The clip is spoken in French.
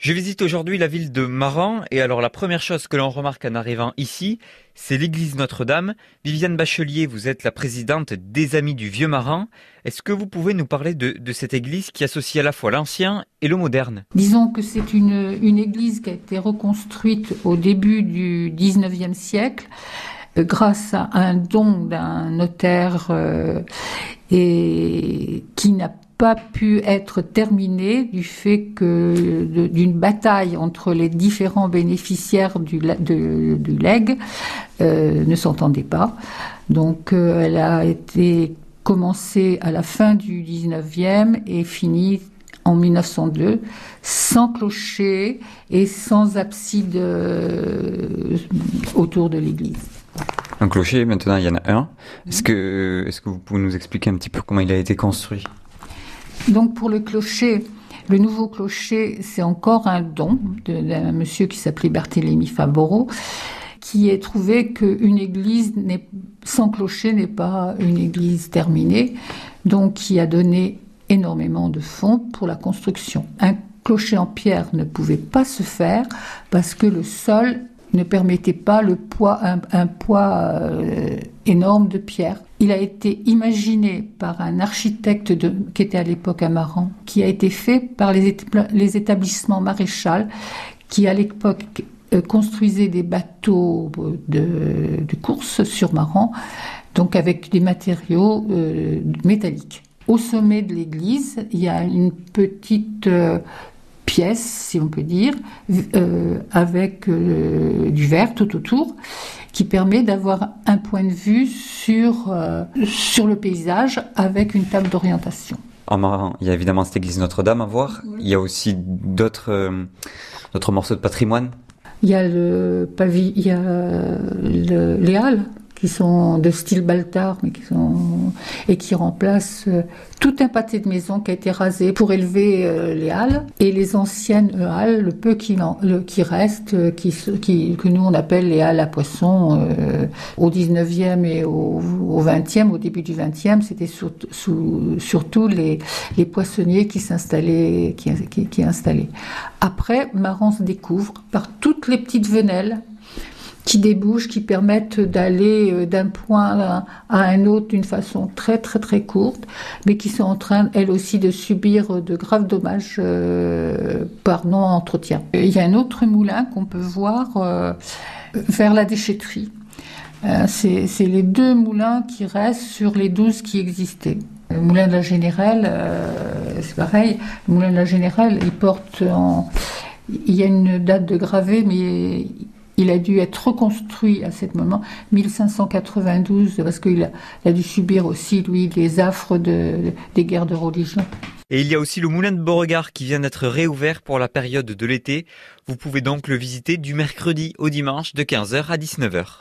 Je visite aujourd'hui la ville de Maran et alors la première chose que l'on remarque en arrivant ici, c'est l'église Notre-Dame. Viviane Bachelier, vous êtes la présidente des Amis du Vieux Maran. Est-ce que vous pouvez nous parler de, cette église qui associe à la fois l'ancien et le moderne? Disons que c'est une, une église qui a été reconstruite au début du 19e siècle euh, grâce à un don d'un notaire euh, et qui n'a pas pu être terminé du fait que d'une bataille entre les différents bénéficiaires du, du leg euh, ne s'entendaient pas. Donc euh, elle a été commencée à la fin du 19e et finie en 1902 sans clocher et sans abside euh, autour de l'église. Un clocher, maintenant il y en a un. Est-ce que, est-ce que vous pouvez nous expliquer un petit peu comment il a été construit? Donc pour le clocher, le nouveau clocher, c'est encore un don d'un monsieur qui s'appelait Barthélemy Faboro, qui a trouvé qu'une église sans clocher n'est pas une église terminée, donc qui a donné énormément de fonds pour la construction. Un clocher en pierre ne pouvait pas se faire parce que le sol ne permettait pas le poids, un, poids euh, énorme de pierre. Il a été imaginé par un architecte qui était à l'époque à Maran, qui a été fait par les, les établissements maréchal, qui à l'époque euh, construisaient des bateaux de, de, course sur Maran, donc avec des matériaux euh, métalliques. Au sommet de l'église, il y a une petite pièce, si on peut dire, euh, avec euh, du verre tout autour, qui permet d'avoir un point de vue sur, euh, sur le paysage avec une table d'orientation. En il y a évidemment cette église Notre-Dame à voir. Il y a aussi d'autres d'autres morceaux de patrimoine. Il y a le pavillon, il y a le, les halles qui sont de style Baltard, mais qui sont et qui remplacent euh, tout un pâté de maisons qui a été rasé pour élever euh, les halles et les anciennes euh, halles, le peu qui, reste, que nous on appelle les halles à poissons au 19e et au, au, 20e, au début du 20e, c'était surtout les, poissonniers qui s'installaient, qui installaient. Après, Maran se découvre par toutes les petites venelles qui débouchent, qui permettent d'aller euh, d'un point à un autre d'une façon très très très courte, mais qui sont en train, elles aussi, de subir de graves dommages euh, par non-entretien. Il y a un autre moulin qu'on peut voir euh, vers la déchetterie. C'est les deux moulins qui restent sur les douze qui existaient. Le moulin de la Générale, c'est pareil. Le moulin de la Générale, il porte en... Il y a une date de gravé, mais il a dû être reconstruit à ce moment, 1592, parce qu'il a, dû subir aussi, lui, les affres des guerres de religion. Et il y a aussi le moulin de Beauregard qui vient d'être réouvert pour la période de l'été. Vous pouvez donc le visiter du mercredi au dimanche de 15h à 19h.